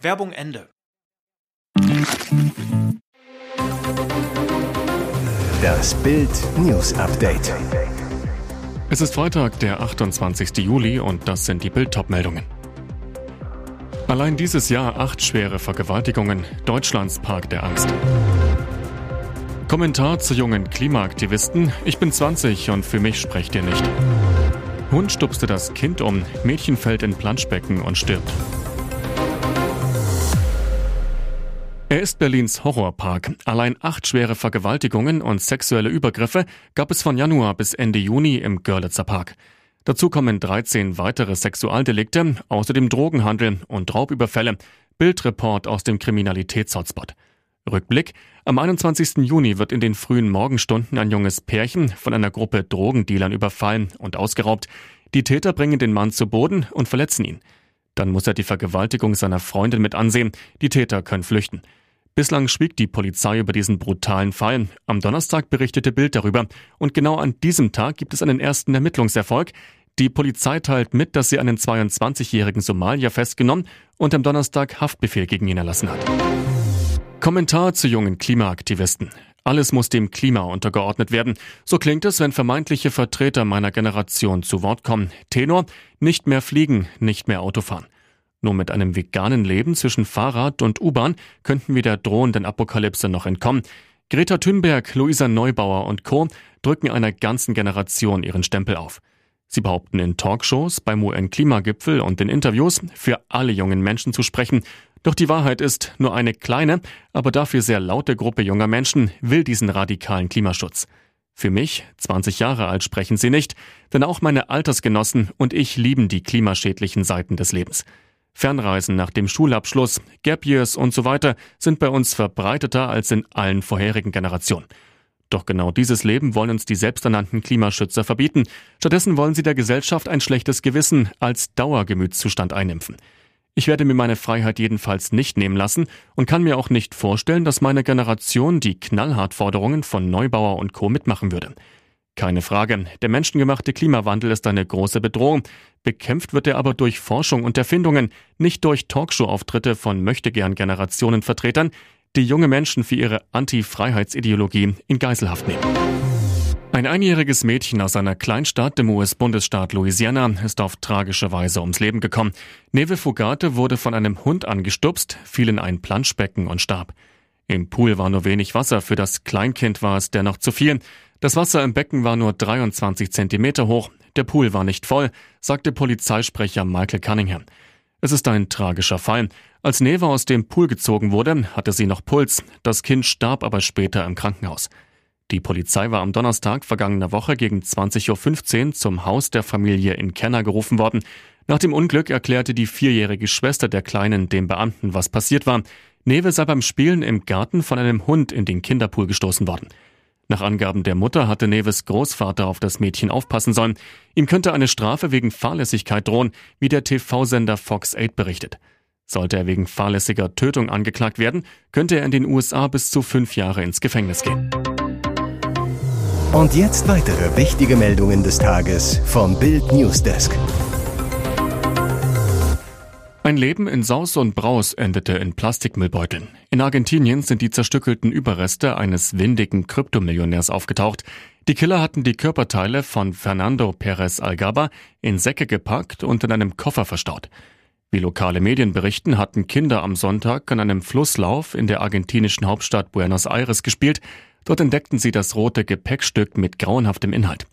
Werbung Ende. Das Bild News Update. Es ist Freitag, der 28. Juli und das sind die Bild meldungen Allein dieses Jahr acht schwere Vergewaltigungen. Deutschlands Park der Angst. Kommentar zu jungen Klimaaktivisten. Ich bin 20 und für mich sprecht ihr nicht. Hund stupste das Kind um, Mädchen fällt in Planschbecken und stirbt. Er ist Berlins Horrorpark. Allein acht schwere Vergewaltigungen und sexuelle Übergriffe gab es von Januar bis Ende Juni im Görlitzer Park. Dazu kommen 13 weitere Sexualdelikte, außerdem Drogenhandel und Raubüberfälle. Bildreport aus dem Kriminalitätshotspot. Rückblick. Am 21. Juni wird in den frühen Morgenstunden ein junges Pärchen von einer Gruppe Drogendealern überfallen und ausgeraubt. Die Täter bringen den Mann zu Boden und verletzen ihn. Dann muss er die Vergewaltigung seiner Freundin mit ansehen. Die Täter können flüchten. Bislang schwieg die Polizei über diesen brutalen Fall. Am Donnerstag berichtete Bild darüber. Und genau an diesem Tag gibt es einen ersten Ermittlungserfolg. Die Polizei teilt mit, dass sie einen 22-jährigen Somalier festgenommen und am Donnerstag Haftbefehl gegen ihn erlassen hat. Kommentar zu jungen Klimaaktivisten. Alles muss dem Klima untergeordnet werden. So klingt es, wenn vermeintliche Vertreter meiner Generation zu Wort kommen. Tenor, nicht mehr fliegen, nicht mehr Autofahren. Nur mit einem veganen Leben zwischen Fahrrad und U-Bahn könnten wir der drohenden Apokalypse noch entkommen. Greta Thunberg, Luisa Neubauer und Co. drücken einer ganzen Generation ihren Stempel auf. Sie behaupten in Talkshows, beim UN-Klimagipfel und in Interviews für alle jungen Menschen zu sprechen. Doch die Wahrheit ist, nur eine kleine, aber dafür sehr laute Gruppe junger Menschen will diesen radikalen Klimaschutz. Für mich, 20 Jahre alt, sprechen sie nicht, denn auch meine Altersgenossen und ich lieben die klimaschädlichen Seiten des Lebens. Fernreisen nach dem Schulabschluss, Gap Years und so weiter sind bei uns verbreiteter als in allen vorherigen Generationen. Doch genau dieses Leben wollen uns die selbsternannten Klimaschützer verbieten. Stattdessen wollen sie der Gesellschaft ein schlechtes Gewissen als Dauergemütszustand einimpfen. Ich werde mir meine Freiheit jedenfalls nicht nehmen lassen und kann mir auch nicht vorstellen, dass meine Generation die Knallhartforderungen von Neubauer und Co. mitmachen würde. Keine Frage, der menschengemachte Klimawandel ist eine große Bedrohung. Bekämpft wird er aber durch Forschung und Erfindungen, nicht durch Talkshow-Auftritte von Möchtegern-Generationenvertretern, die junge Menschen für ihre Anti-Freiheitsideologie in Geiselhaft nehmen. Ein einjähriges Mädchen aus einer Kleinstadt im US-Bundesstaat Louisiana ist auf tragische Weise ums Leben gekommen. Neve Fugate wurde von einem Hund angestupst, fiel in ein Planschbecken und starb. Im Pool war nur wenig Wasser, für das Kleinkind war es dennoch zu viel. Das Wasser im Becken war nur 23 Zentimeter hoch. Der Pool war nicht voll, sagte Polizeisprecher Michael Cunningham. Es ist ein tragischer Fall. Als Neva aus dem Pool gezogen wurde, hatte sie noch Puls. Das Kind starb aber später im Krankenhaus. Die Polizei war am Donnerstag vergangener Woche gegen 20.15 Uhr zum Haus der Familie in Kenner gerufen worden. Nach dem Unglück erklärte die vierjährige Schwester der Kleinen dem Beamten, was passiert war. Neve sei beim Spielen im Garten von einem Hund in den Kinderpool gestoßen worden. Nach Angaben der Mutter hatte Neves Großvater auf das Mädchen aufpassen sollen. Ihm könnte eine Strafe wegen Fahrlässigkeit drohen, wie der TV-Sender Fox 8 berichtet. Sollte er wegen fahrlässiger Tötung angeklagt werden, könnte er in den USA bis zu fünf Jahre ins Gefängnis gehen. Und jetzt weitere wichtige Meldungen des Tages vom Bild Newsdesk. Ein Leben in Saus und Braus endete in Plastikmüllbeuteln. In Argentinien sind die zerstückelten Überreste eines windigen Kryptomillionärs aufgetaucht. Die Killer hatten die Körperteile von Fernando Perez Algaba in Säcke gepackt und in einem Koffer verstaut. Wie lokale Medien berichten, hatten Kinder am Sonntag an einem Flusslauf in der argentinischen Hauptstadt Buenos Aires gespielt. Dort entdeckten sie das rote Gepäckstück mit grauenhaftem Inhalt.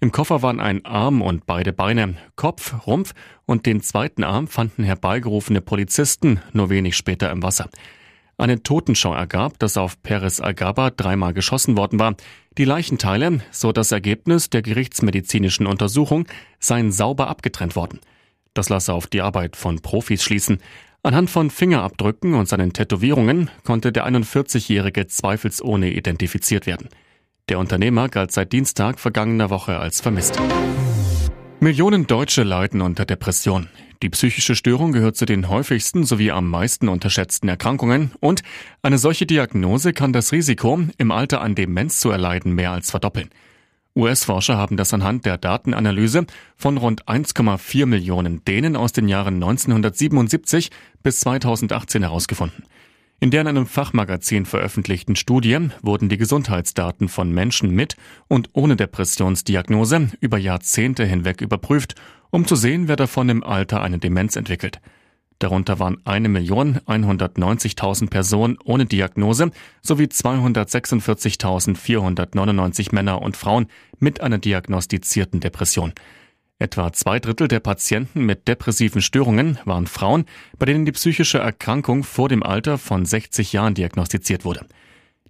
Im Koffer waren ein Arm und beide Beine, Kopf, Rumpf und den zweiten Arm fanden herbeigerufene Polizisten nur wenig später im Wasser. Eine Totenschau ergab, dass auf Peres Algaba dreimal geschossen worden war. Die Leichenteile, so das Ergebnis der gerichtsmedizinischen Untersuchung, seien sauber abgetrennt worden. Das lasse auf die Arbeit von Profis schließen. Anhand von Fingerabdrücken und seinen Tätowierungen konnte der 41-Jährige zweifelsohne identifiziert werden. Der Unternehmer galt seit Dienstag vergangener Woche als vermisst. Millionen Deutsche leiden unter Depression. Die psychische Störung gehört zu den häufigsten sowie am meisten unterschätzten Erkrankungen und eine solche Diagnose kann das Risiko, im Alter an Demenz zu erleiden, mehr als verdoppeln. US-Forscher haben das anhand der Datenanalyse von rund 1,4 Millionen Dänen aus den Jahren 1977 bis 2018 herausgefunden. In der in einem Fachmagazin veröffentlichten Studie wurden die Gesundheitsdaten von Menschen mit und ohne Depressionsdiagnose über Jahrzehnte hinweg überprüft, um zu sehen, wer davon im Alter eine Demenz entwickelt. Darunter waren 1.190.000 Personen ohne Diagnose sowie 246.499 Männer und Frauen mit einer diagnostizierten Depression. Etwa zwei Drittel der Patienten mit depressiven Störungen waren Frauen, bei denen die psychische Erkrankung vor dem Alter von 60 Jahren diagnostiziert wurde.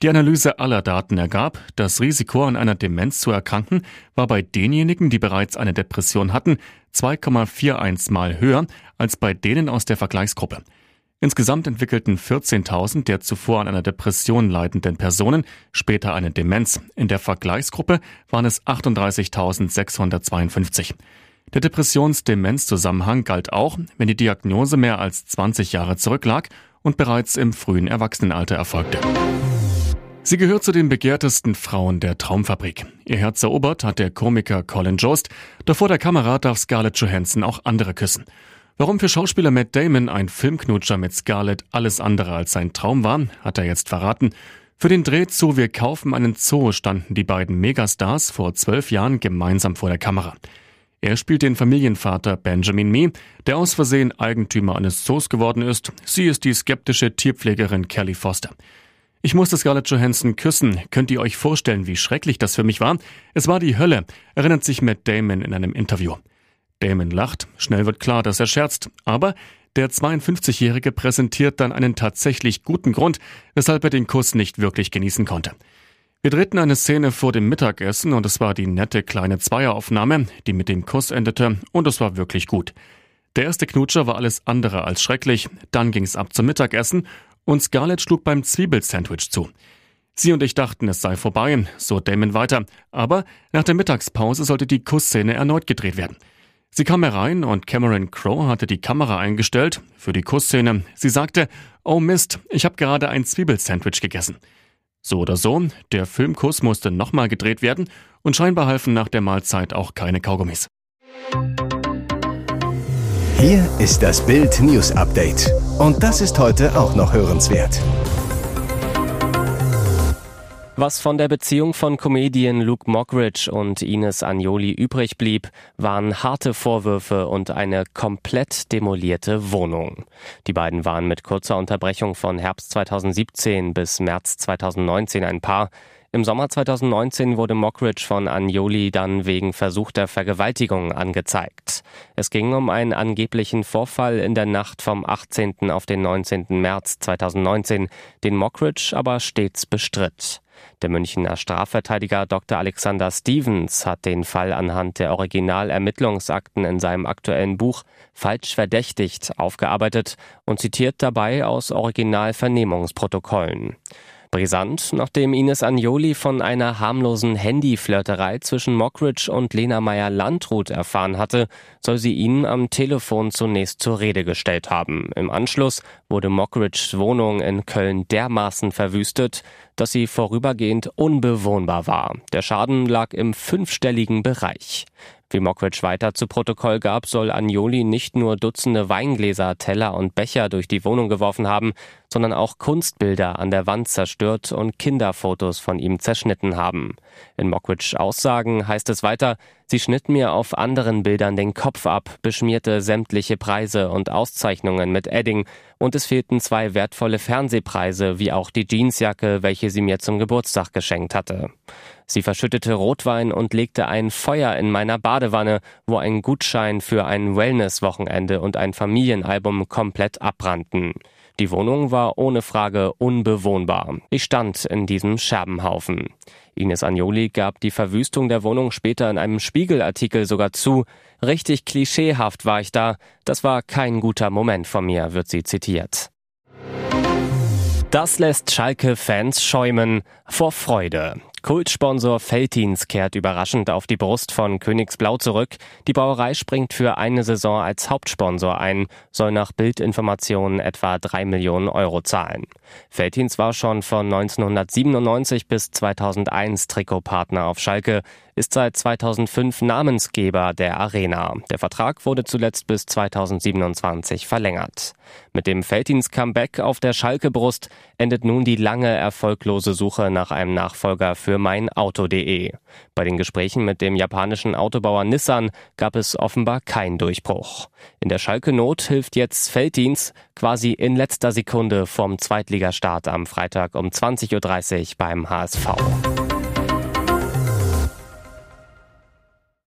Die Analyse aller Daten ergab, das Risiko an einer Demenz zu erkranken war bei denjenigen, die bereits eine Depression hatten, 2,41 mal höher als bei denen aus der Vergleichsgruppe. Insgesamt entwickelten 14.000 der zuvor an einer Depression leidenden Personen später eine Demenz. In der Vergleichsgruppe waren es 38.652. Der Depressions-Demenz-Zusammenhang galt auch, wenn die Diagnose mehr als 20 Jahre zurücklag und bereits im frühen Erwachsenenalter erfolgte. Sie gehört zu den begehrtesten Frauen der Traumfabrik. Ihr Herz erobert hat der Komiker Colin Jost, doch vor der Kamera darf Scarlett Johansson auch andere küssen. Warum für Schauspieler Matt Damon ein Filmknutscher mit Scarlett alles andere als sein Traum war, hat er jetzt verraten. Für den Dreh zu Wir kaufen einen Zoo standen die beiden Megastars vor zwölf Jahren gemeinsam vor der Kamera. Er spielt den Familienvater Benjamin Mee, der aus Versehen Eigentümer eines Zoos geworden ist. Sie ist die skeptische Tierpflegerin Kelly Foster. Ich musste Scarlett Johansson küssen. Könnt ihr euch vorstellen, wie schrecklich das für mich war? Es war die Hölle, erinnert sich Matt Damon in einem Interview. Damon lacht, schnell wird klar, dass er scherzt, aber der 52-Jährige präsentiert dann einen tatsächlich guten Grund, weshalb er den Kuss nicht wirklich genießen konnte. Wir drehten eine Szene vor dem Mittagessen und es war die nette kleine Zweieraufnahme, die mit dem Kuss endete und es war wirklich gut. Der erste Knutscher war alles andere als schrecklich, dann ging's ab zum Mittagessen und Scarlett schlug beim Zwiebelsandwich zu. Sie und ich dachten, es sei vorbei, so Damon weiter, aber nach der Mittagspause sollte die Kussszene erneut gedreht werden. Sie kam herein und Cameron Crowe hatte die Kamera eingestellt für die Kussszene. Sie sagte, oh Mist, ich habe gerade ein Zwiebelsandwich gegessen. So oder so, der Filmkuss musste nochmal gedreht werden und scheinbar halfen nach der Mahlzeit auch keine Kaugummis. Hier ist das Bild News Update. Und das ist heute auch noch hörenswert. Was von der Beziehung von Comedian Luke Mockridge und Ines Agnoli übrig blieb, waren harte Vorwürfe und eine komplett demolierte Wohnung. Die beiden waren mit kurzer Unterbrechung von Herbst 2017 bis März 2019 ein Paar. Im Sommer 2019 wurde Mockridge von Agnoli dann wegen versuchter Vergewaltigung angezeigt. Es ging um einen angeblichen Vorfall in der Nacht vom 18. auf den 19. März 2019, den Mockridge aber stets bestritt. Der Münchner Strafverteidiger Dr. Alexander Stevens hat den Fall anhand der Originalermittlungsakten in seinem aktuellen Buch Falsch verdächtigt aufgearbeitet und zitiert dabei aus Originalvernehmungsprotokollen. Brisant, nachdem Ines Agnoli von einer harmlosen Handyflirterei zwischen Mockridge und Lena Meyer-Landrut erfahren hatte, soll sie ihn am Telefon zunächst zur Rede gestellt haben. Im Anschluss wurde Mockridges Wohnung in Köln dermaßen verwüstet, dass sie vorübergehend unbewohnbar war. Der Schaden lag im fünfstelligen Bereich. Wie Mockridge weiter zu Protokoll gab, soll Agnoli nicht nur Dutzende Weingläser, Teller und Becher durch die Wohnung geworfen haben, sondern auch Kunstbilder an der Wand zerstört und Kinderfotos von ihm zerschnitten haben. In Mockridge Aussagen heißt es weiter, sie schnitt mir auf anderen Bildern den Kopf ab, beschmierte sämtliche Preise und Auszeichnungen mit Edding und es fehlten zwei wertvolle Fernsehpreise wie auch die Jeansjacke, welche sie mir zum Geburtstag geschenkt hatte. Sie verschüttete Rotwein und legte ein Feuer in meiner Badewanne, wo ein Gutschein für ein Wellness-Wochenende und ein Familienalbum komplett abbrannten. Die Wohnung war ohne Frage unbewohnbar. Ich stand in diesem Scherbenhaufen. Ines Agnoli gab die Verwüstung der Wohnung später in einem Spiegelartikel sogar zu. Richtig klischeehaft war ich da. Das war kein guter Moment von mir, wird sie zitiert. Das lässt Schalke-Fans schäumen vor Freude. Kultsponsor Feltins kehrt überraschend auf die Brust von Königsblau zurück. Die Brauerei springt für eine Saison als Hauptsponsor ein, soll nach Bildinformationen etwa drei Millionen Euro zahlen. Feltins war schon von 1997 bis 2001 Trikotpartner auf Schalke, ist seit 2005 Namensgeber der Arena. Der Vertrag wurde zuletzt bis 2027 verlängert. Mit dem Feltins Comeback auf der Schalke-Brust endet nun die lange erfolglose Suche nach einem Nachfolger für meinauto.de. Bei den Gesprächen mit dem japanischen Autobauer Nissan gab es offenbar keinen Durchbruch. In der Schalke-Not hilft jetzt Felddienst quasi in letzter Sekunde vom Zweitligastart am Freitag um 20.30 Uhr beim HSV.